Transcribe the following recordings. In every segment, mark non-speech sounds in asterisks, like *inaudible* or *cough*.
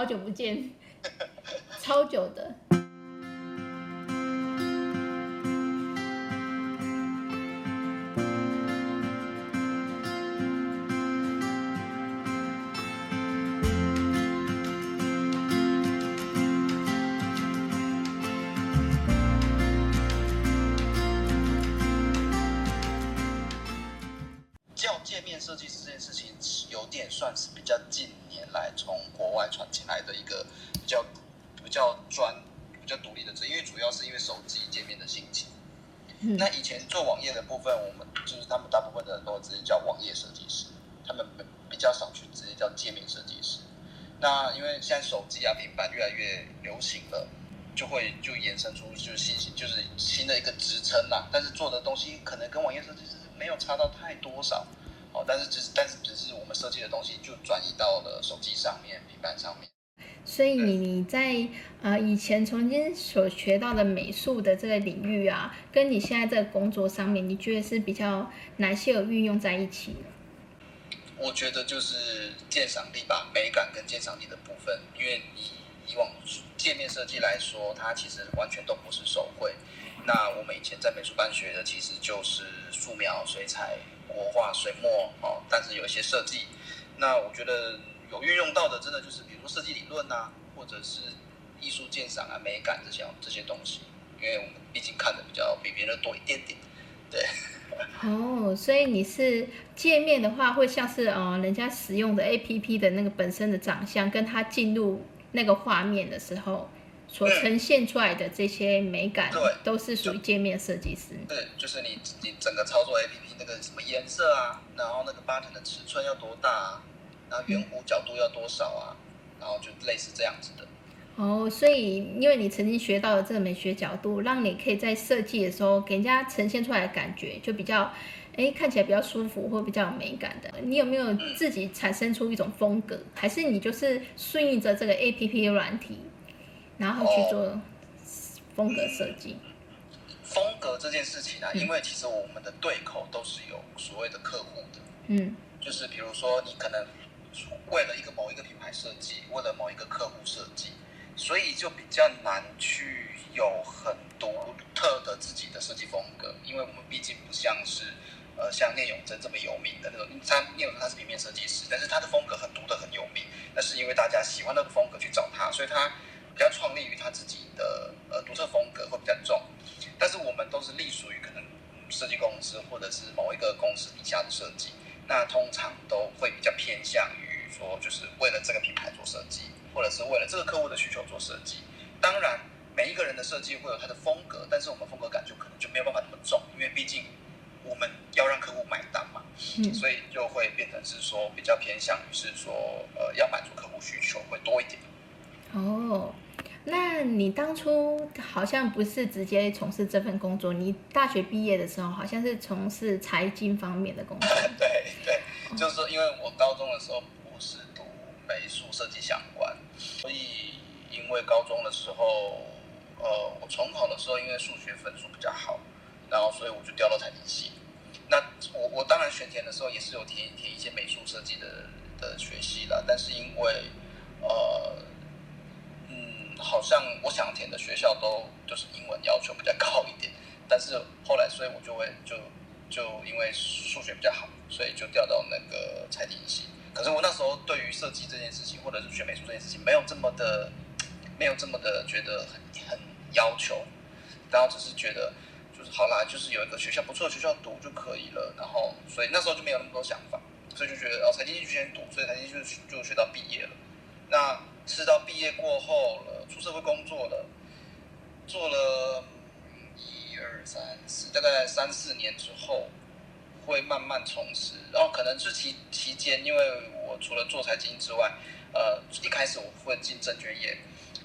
好久不见，*laughs* 超久的。那以前做网页的部分，我们就是他们大部分的人都直接叫网页设计师，他们比较少去直接叫界面设计师。那因为现在手机啊、平板越来越流行了，就会就衍生出就是新就是新的一个职称啦。但是做的东西可能跟网页设计师没有差到太多少。哦，但是只是，但是只是我们设计的东西就转移到了手机上面、平板上面。所以你你在呃以前曾经所学到的美术的这个领域啊，跟你现在这个工作上面，你觉得是比较哪些有运用在一起？我觉得就是鉴赏力吧，美感跟鉴赏力的部分。因为以以往界面设计来说，它其实完全都不是手绘。那我们以前在美术班学的其实就是素描、水彩。国画、水墨哦，但是有一些设计，那我觉得有运用到的，真的就是比如设计理论呐、啊，或者是艺术鉴赏啊、美感这些这些东西，因为我们毕竟看的比较比别人多一点点，对。*laughs* 哦，所以你是界面的话，会像是哦人家使用的 APP 的那个本身的长相，跟它进入那个画面的时候。所呈现出来的这些美感，对，都是属于界面设计师。对，就是你你整个操作 APP 那个什么颜色啊，然后那个 button 的尺寸要多大啊，然后圆弧角度要多少啊，然后就类似这样子的。哦，所以因为你曾经学到了这个美学角度，让你可以在设计的时候给人家呈现出来的感觉就比较，哎，看起来比较舒服或比较有美感的。你有没有自己产生出一种风格，嗯、还是你就是顺应着这个 APP 软体？然后去做风格设计。风格这件事情呢、啊，因为其实我们的对口都是有所谓的客户的。嗯。就是比如说，你可能为了一个某一个品牌设计，为了某一个客户设计，所以就比较难去有很独特的自己的设计风格，因为我们毕竟不像是呃像聂永真这么有名的那种。他聂永真他是平面设计师，但是他的风格很独特很有名，那是因为大家喜欢那个风格去找他，所以他。比较创立于他自己的呃独特风格会比较重，但是我们都是隶属于可能设计公司或者是某一个公司底下的设计，那通常都会比较偏向于说就是为了这个品牌做设计，或者是为了这个客户的需求做设计。当然，每一个人的设计会有他的风格，但是我们风格感就可能就没有办法那么重，因为毕竟我们要让客户买单嘛，嗯，所以就会变成是说比较偏向于是说呃要满足客户需求会多一点。哦。那你当初好像不是直接从事这份工作，你大学毕业的时候好像是从事财经方面的工作。*laughs* 对对，就是因为我高中的时候不是读美术设计相关，所以因为高中的时候，呃，我重考的时候因为数学分数比较好，然后所以我就调到财经系。那我我当然选填的时候也是有填填一些美术设计的的学系啦，但是因为呃嗯。好像我想填的学校都就是英文要求比较高一点，但是后来所以我就会就就因为数学比较好，所以就调到那个财经系。可是我那时候对于设计这件事情，或者是学美术这件事情，没有这么的没有这么的觉得很很要求，然后只是觉得就是好啦，就是有一个学校不错的学校读就可以了。然后所以那时候就没有那么多想法，所以就觉得哦财经系就先读，所以财经系就就学到毕业了。那吃到毕业过后了，出社会工作了，做了一二三四，大概三四年之后，会慢慢从事。然后可能是期期间，因为我除了做财经之外，呃，一开始我会进证券业，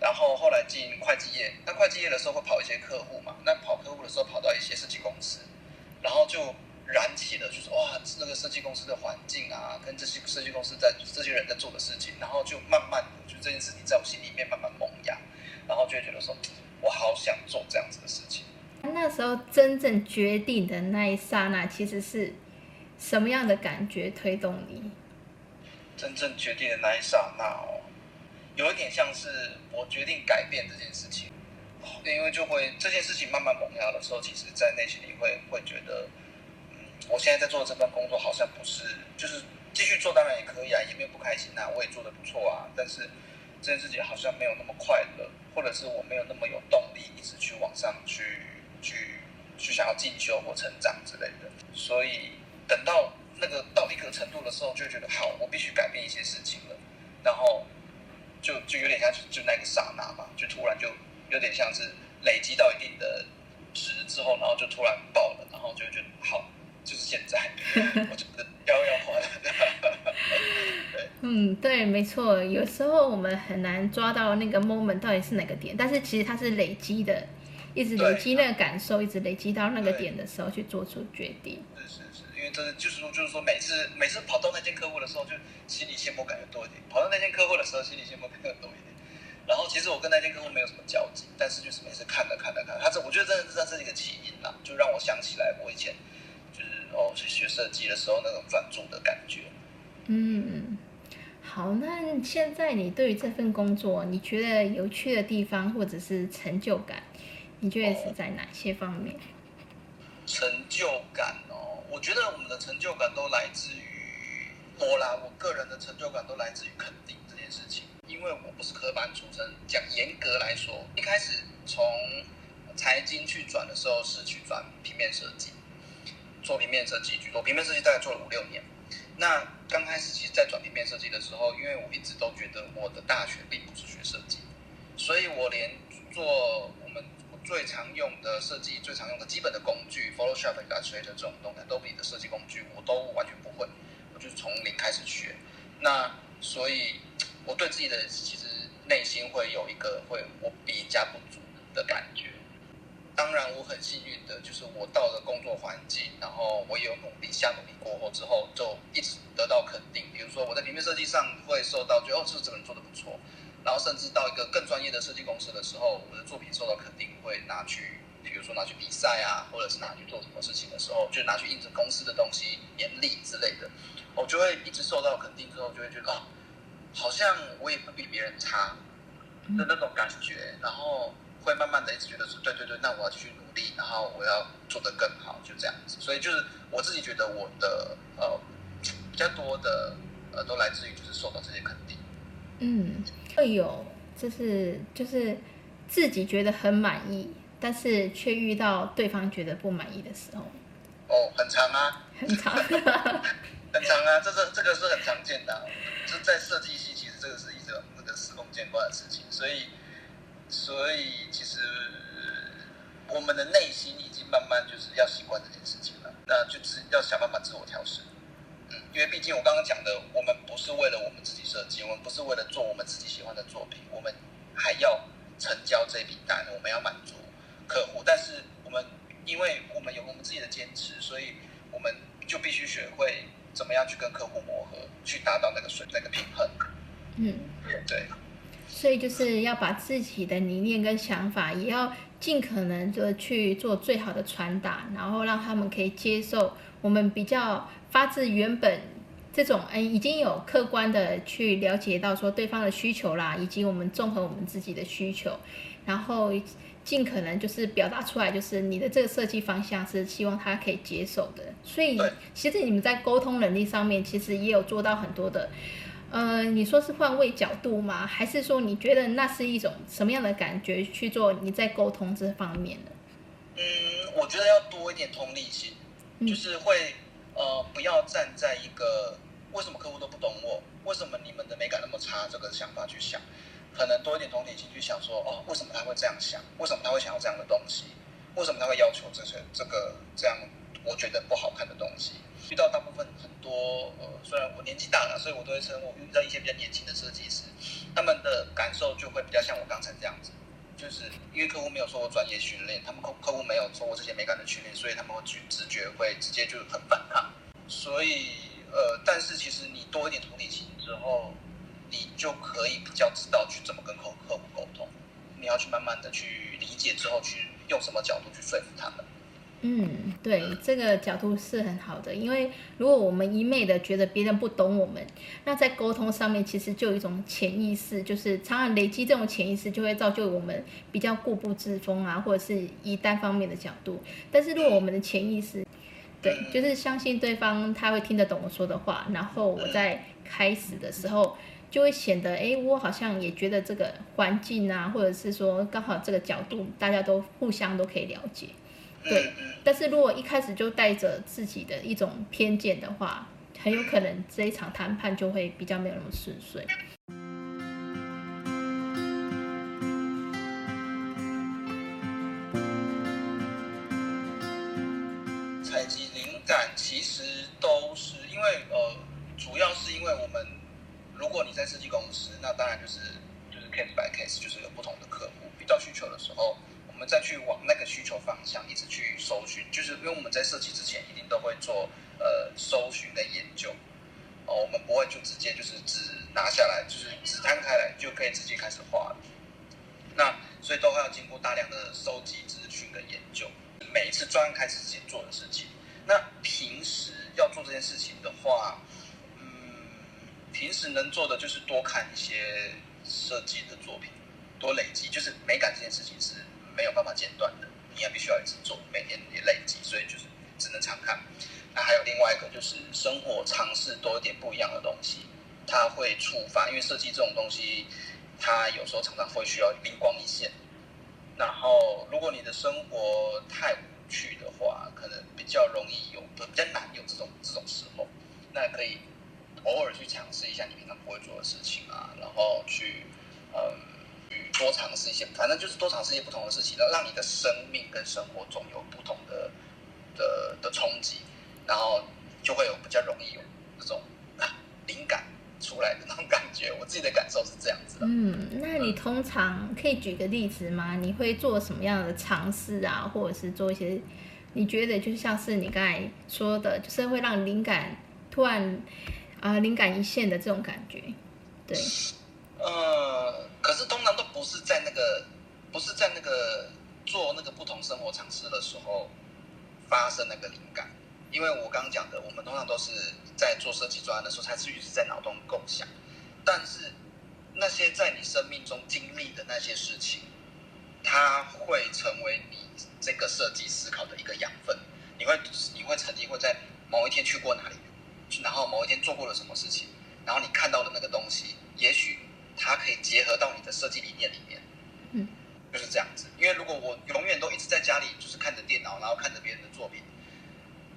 然后后来进会计业。那会计业的时候会跑一些客户嘛？那跑客户的时候跑到一些设计公司，然后就。燃起了，就是哇，那个设计公司的环境啊，跟这些设计公司在这些人在做的事情，然后就慢慢的，就这件事情在我心里面慢慢萌芽，然后就会觉得说，我好想做这样子的事情。那时候真正决定的那一刹那，其实是什么样的感觉推动你？真正决定的那一刹那哦，有一点像是我决定改变这件事情，因为就会这件事情慢慢萌芽的时候，其实在内心里会会觉得，嗯，我现在在做的这份工作好像不是，就是继续做当然也可以啊，也没有不开心啊，我也做的不错啊，但是这件事情好像没有那么快乐，或者是我没有那么有动力一直去往上去想要进修或成长之类的，所以等到。那个到一个程度的时候，就觉得好，我必须改变一些事情了，然后就就有点像就那个刹那嘛，就突然就有点像是累积到一定的值之后，然后就突然爆了，然后就觉得好，就是现在，我觉得要要还 *laughs* 对，嗯，对，没错，有时候我们很难抓到那个 moment 到底是哪个点，但是其实它是累积的，一直累积那个感受，一直累积到那个点的时候去做出决定。是是是因为这就是说，就是说，每次每次跑到那间客户的时候，就心里羡慕感觉多一点；跑到那间客户的时候，心里羡慕感觉多一点。然后，其实我跟那间客户没有什么交集，但是就是每次看着看着看，他这我觉得真的是这是一个起因呐，就让我想起来我以前就是哦去学设计的时候那种专注的感觉。嗯，好，那现在你对于这份工作，你觉得有趣的地方或者是成就感，你觉得是在哪些方面？成就感哦。我觉得我们的成就感都来自于我啦，我个人的成就感都来自于肯定这件事情。因为我不是科班出身，讲严格来说，一开始从财经去转的时候是去转平面设计，做平面设计去做平面设计，大概做了五六年。那刚开始其实，在转平面设计的时候，因为我一直都觉得我的大学并不是学设计，所以我连做。最常用的设计，最常用的基本的工具，Photoshop、Illustrator 这种东西，Adobe 的设计工具，我都完全不会，我就从零开始学。那所以，我对自己的其实内心会有一个会我比人家不足的感觉。当然，我很幸运的就是我到了工作环境，然后我有努力下努力过后之后，就一直得到肯定。比如说我在平面设计上会受到，觉得哦，这这个人做的不错。然后甚至到一个更专业的设计公司的时候，我的作品受到肯定，会拿去，比如说拿去比赛啊，或者是拿去做什么事情的时候，就拿去印证公司的东西、年历之类的，我就会一直受到肯定之后，就会觉得哦，好像我也不比别人差的那种感觉，然后会慢慢的一直觉得说，对对对，那我要继续努力，然后我要做得更好，就这样子。所以就是我自己觉得我的呃比较多的呃都来自于就是受到这些肯定，嗯。会有，就是就是自己觉得很满意，但是却遇到对方觉得不满意的时候。哦，很长啊，很长，*laughs* 很长啊，这是这个是很常见的啊，就在设计系，其实这个是一个那个司空见惯的事情，所以所以其实我们的内心已经慢慢就是要习惯这件事情了，那就是要想办法自我调适。因为毕竟我刚刚讲的，我们不是为了我们自己设计，我们不是为了做我们自己喜欢的作品，我们还要成交这笔单，我们要满足客户。但是我们因为我们有我们自己的坚持，所以我们就必须学会怎么样去跟客户磨合，去达到那个水那个平衡。嗯，对。所以就是要把自己的理念跟想法，也要尽可能的去做最好的传达，然后让他们可以接受我们比较。发自原本这种哎，已经有客观的去了解到说对方的需求啦，以及我们综合我们自己的需求，然后尽可能就是表达出来，就是你的这个设计方向是希望他可以接受的。所以其实你们在沟通能力上面，其实也有做到很多的。呃，你说是换位角度吗？还是说你觉得那是一种什么样的感觉去做你在沟通这方面呢？嗯，我觉得要多一点同理心，就是会。呃，不要站在一个为什么客户都不懂我，为什么你们的美感那么差这个想法去想，可能多一点同理心去想说，哦，为什么他会这样想？为什么他会想要这样的东西？为什么他会要求这些这个这样我觉得不好看的东西？遇到大部分很多呃，虽然我年纪大了，所以我都会称我遇到一些比较年轻的设计师，他们的感受就会比较像我刚才这样子。就是因为客户没有做过专业训练，他们客客户没有做过这些美感的训练，所以他们会去直觉会直接就很反抗。所以呃，但是其实你多一点同理心之后，你就可以比较知道去怎么跟客客户沟通。你要去慢慢的去理解之后，去用什么角度去说服他们。嗯，对，这个角度是很好的，因为如果我们一昧的觉得别人不懂我们，那在沟通上面，其实就有一种潜意识，就是常常累积这种潜意识，就会造就我们比较固步自封啊，或者是以单方面的角度。但是如果我们的潜意识，对，就是相信对方他会听得懂我说的话，然后我在开始的时候就会显得，哎，我好像也觉得这个环境啊，或者是说刚好这个角度大家都互相都可以了解，对。但是如果一开始就带着自己的一种偏见的话，很有可能这一场谈判就会比较没有那么顺遂。采集灵感其实都是因为呃，主要是因为我们，如果你在设计公司，那当然就是就是 case by case，就是有不同的客户遇到需求的时候，我们再去往那个需求方向一直去搜寻，就是因为我们在设计之前一定都会做呃搜寻跟研究，哦，我们不会就直接就是只拿下来，就是只摊开来就可以直接开始画了，那所以都会要经过大量的收集资讯跟研究，每一次专案开始之前做的事情。那平时要做这件事情的话，嗯，平时能做的就是多看一些设计的作品，多累积。就是美感这件事情是没有办法间断的，你也必须要一直做，每年也累积，所以就是只能常看。那还有另外一个就是生活尝试多一点不一样的东西，它会触发，因为设计这种东西，它有时候常常会需要灵光一现。然后如果你的生活太无趣的话，可能比较容易有，比较难有这种这种时候。那可以偶尔去尝试一下你平常不会做的事情啊，然后去嗯，多尝试一些，反正就是多尝试一些不同的事情，然后让你的生命跟生活中有不同的的的冲击，然后就会有比较容易有这种啊灵感出来的那种感觉。我自己的感受是这样子的。嗯，那你通常可以举个例子吗？你会做什么样的尝试啊，或者是做一些你觉得就像是你刚才说的，就是会让灵感突然啊灵感一现的这种感觉？对。呃，可是通常都不是在那个，不是在那个做那个不同生活尝试的时候发生那个灵感。因为我刚刚讲的，我们通常都是在做设计专案的时候，才是一直在脑中构想。但是那些在你生命中经历的那些事情，它会成为你这个设计思考的一个养分。你会你会曾经会在某一天去过哪里，然后某一天做过了什么事情，然后你看到的那个东西，也许它可以结合到你的设计理念里面。嗯，就是这样子。因为如果我永远都一直在家里，就是看着电脑，然后看着别人的作品。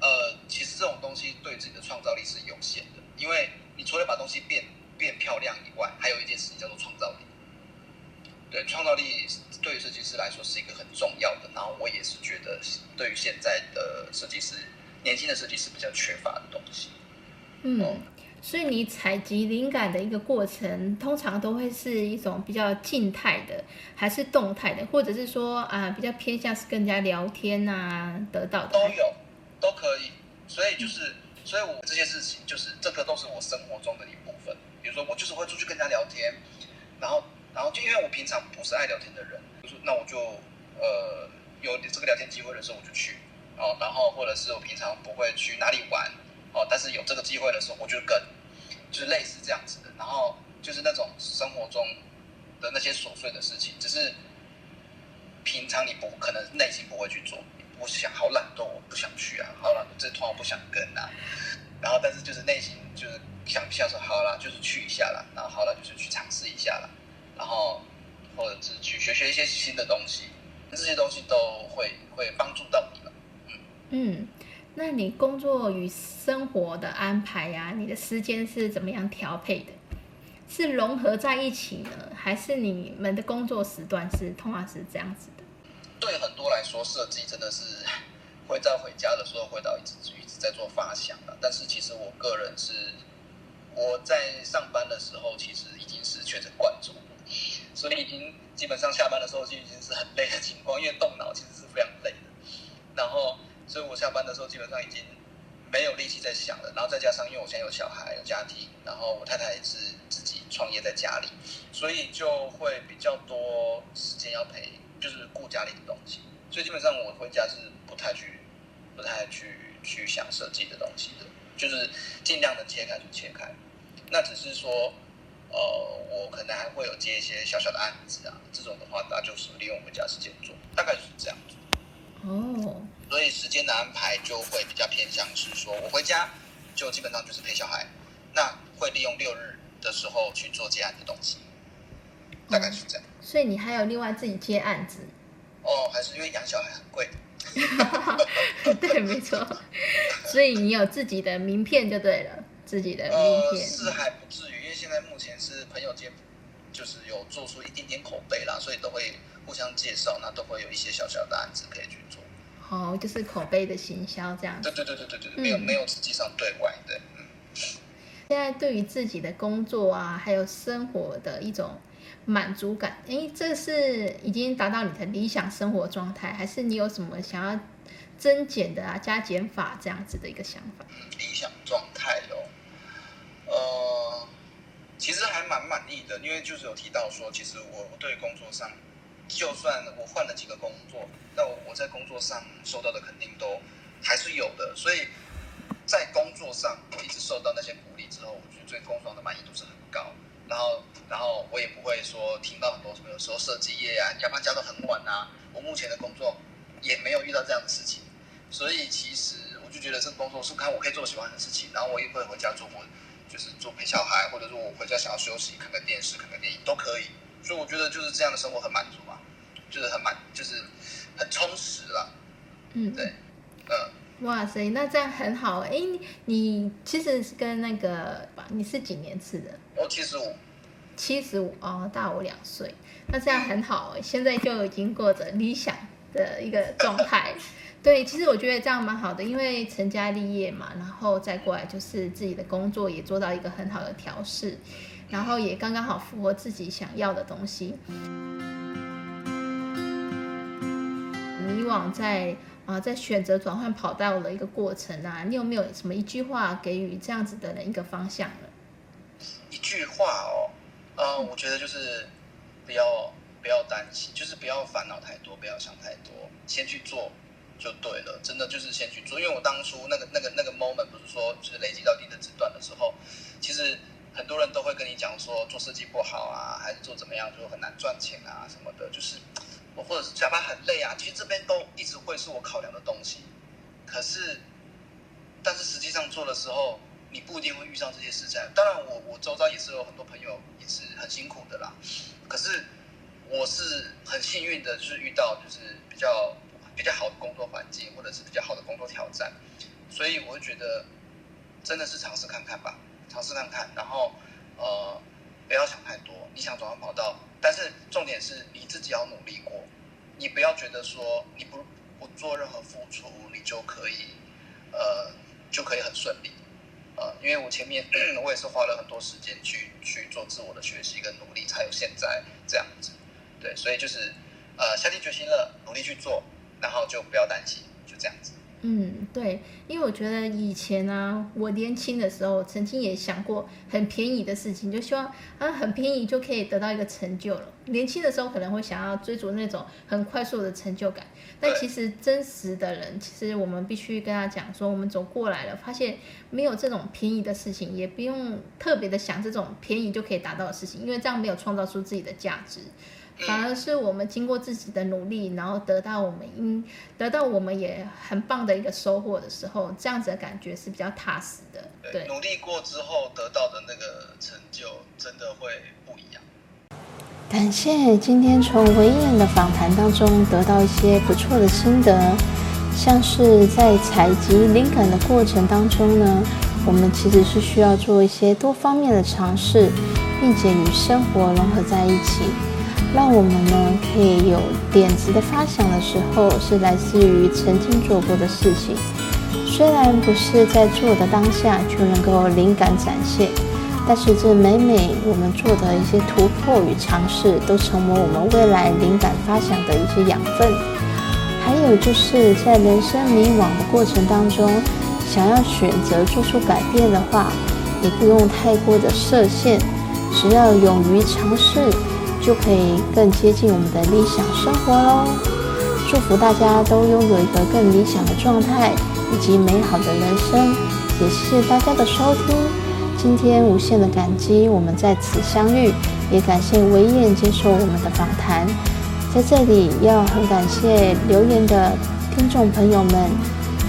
呃，其实这种东西对自己的创造力是有限的，因为你除了把东西变变漂亮以外，还有一件事情叫做创造力。对，创造力对于设计师来说是一个很重要的。然后我也是觉得，对于现在的设计师，年轻的设计师比较缺乏的东西。嗯，嗯，所以你采集灵感的一个过程，通常都会是一种比较静态的，还是动态的，或者是说啊，比较偏向是跟人家聊天啊得到的？都有。都可以，所以就是，所以我这些事情就是这个都是我生活中的一部分。比如说，我就是会出去跟人家聊天，然后，然后就因为我平常不是爱聊天的人，就是那我就呃有这个聊天机会的时候我就去哦，然后或者是我平常不会去哪里玩哦，但是有这个机会的时候我就跟，就是类似这样子的。然后就是那种生活中的那些琐碎的事情，只是平常你不可能内心不会去做。我想好懒惰，我不想去啊，好懒惰，这团我不想跟啊。然后，但是就是内心就是想一下说，好啦，就是去一下啦。然后好了，就是去尝试一下啦。然后或者是去学学一些新的东西，这些东西都会会帮助到你了。嗯嗯，那你工作与生活的安排呀、啊，你的时间是怎么样调配的？是融合在一起呢，还是你们的工作时段是通常是这样子的？对很多来说，设计真的是会在回家的时候回到一直一直在做发想的。但是其实我个人是我在上班的时候，其实已经是确诊惯住了，所以已经基本上下班的时候就已经是很累的情况，因为动脑其实是非常累的。然后，所以我下班的时候基本上已经没有力气在想了。然后再加上因为我现在有小孩有家庭，然后我太太也是自己创业在家里，所以就会比较多时间要陪。就是顾家里的东西，所以基本上我回家是不太去、不太去去想设计的东西的，就是尽量的切开就切开。那只是说，呃，我可能还会有接一些小小的案子啊，这种的话，那就是利用回家时间做，大概就是这样子。哦，所以时间的安排就会比较偏向是说，我回家就基本上就是陪小孩，那会利用六日的时候去做接案的东西，大概是这样。哦，所以你还有另外自己接案子？哦，还是因为养小孩很贵。*laughs* 对，没错。所以你有自己的名片就对了，自己的名片。呃，是还不至于，因为现在目前是朋友间，就是有做出一点点口碑啦，所以都会互相介绍，那都会有一些小小的案子可以去做。哦，就是口碑的行销这样子。对对对对对对，没有、嗯、没有实际上对外的。嗯。现在对于自己的工作啊，还有生活的一种。满足感，诶，这是已经达到你的理想生活状态，还是你有什么想要增减的啊、加减法这样子的一个想法？理想状态哦，呃，其实还蛮满意的，因为就是有提到说，其实我对工作上，就算我换了几个工作，那我在工作上受到的肯定都还是有的，所以在工作上我一直受到那些鼓励之后，我觉得对工作的满意度是很高。然后，然后我也不会说听到很多什么，有时候设计业啊，加班加到很晚啊。我目前的工作也没有遇到这样的事情，所以其实我就觉得这个工作是看我可以做喜欢的事情，然后我也会回家做我就是做陪小孩，或者说我回家想要休息，看个电视，看个电影都可以。所以我觉得就是这样的生活很满足嘛，就是很满，就是很充实了。嗯，对，嗯。哇塞，那这样很好哎！你其实是跟那个，你是几年次的？我七十五。七十五哦，大我两岁。那这样很好哎，现在就已经过着理想的一个状态。*laughs* 对，其实我觉得这样蛮好的，因为成家立业嘛，然后再过来就是自己的工作也做到一个很好的调试，然后也刚刚好符合自己想要的东西。往在。啊，在选择转换跑道的一个过程啊，你有没有什么一句话给予这样子的人一个方向呢？一句话哦，呃，我觉得就是不要不要担心，就是不要烦恼太多，不要想太多，先去做就对了。真的就是先去做，因为我当初那个那个那个 moment 不是说就是累积到一定的阶段的时候，其实很多人都会跟你讲说做设计不好啊，还是做怎么样就很难赚钱啊什么的，就是。或者是加班很累啊，其实这边都一直会是我考量的东西。可是，但是实际上做的时候，你不一定会遇上这些事情。当然我，我周遭也是有很多朋友也是很辛苦的啦。可是，我是很幸运的，就是遇到就是比较比较好的工作环境，或者是比较好的工作挑战。所以，我会觉得真的是尝试看看吧，尝试看看，然后呃，不要想太多。你想转换跑道。但是重点是你自己要努力过，你不要觉得说你不不做任何付出，你就可以，呃，就可以很顺利，呃，因为我前面 *clears throat* 我也是花了很多时间去去做自我的学习跟努力，才有现在这样子，对，所以就是呃下定决心了，努力去做，然后就不要担心，就这样子。嗯，对，因为我觉得以前呢、啊，我年轻的时候曾经也想过很便宜的事情，就希望啊很便宜就可以得到一个成就了。年轻的时候可能会想要追逐那种很快速的成就感，但其实真实的人，其实我们必须跟他讲说，我们走过来了，发现没有这种便宜的事情，也不用特别的想这种便宜就可以达到的事情，因为这样没有创造出自己的价值。反而是我们经过自己的努力，然后得到我们应得到我们也很棒的一个收获的时候，这样子的感觉是比较踏实的。对，努力过之后得到的那个成就，真的会不一样。感谢今天从维燕的访谈当中得到一些不错的心得，像是在采集灵感的过程当中呢，我们其实是需要做一些多方面的尝试，并且与生活融合在一起。让我们呢可以有点子的发想的时候，是来自于曾经做过的事情。虽然不是在做的当下就能够灵感展现，但是这每每我们做的一些突破与尝试，都成为我们未来灵感发想的一些养分。还有就是在人生迷惘的过程当中，想要选择做出改变的话，也不用太过的设限，只要勇于尝试。就可以更接近我们的理想生活喽！祝福大家都拥有一个更理想的状态以及美好的人生，也谢谢大家的收听。今天无限的感激，我们在此相遇，也感谢维燕接受我们的访谈。在这里要很感谢留言的听众朋友们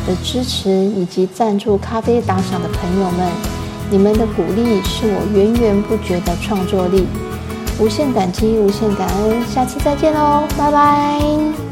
的支持，以及赞助咖啡打赏的朋友们，你们的鼓励是我源源不绝的创作力。无限感激，无限感恩，下期再见喽，拜拜。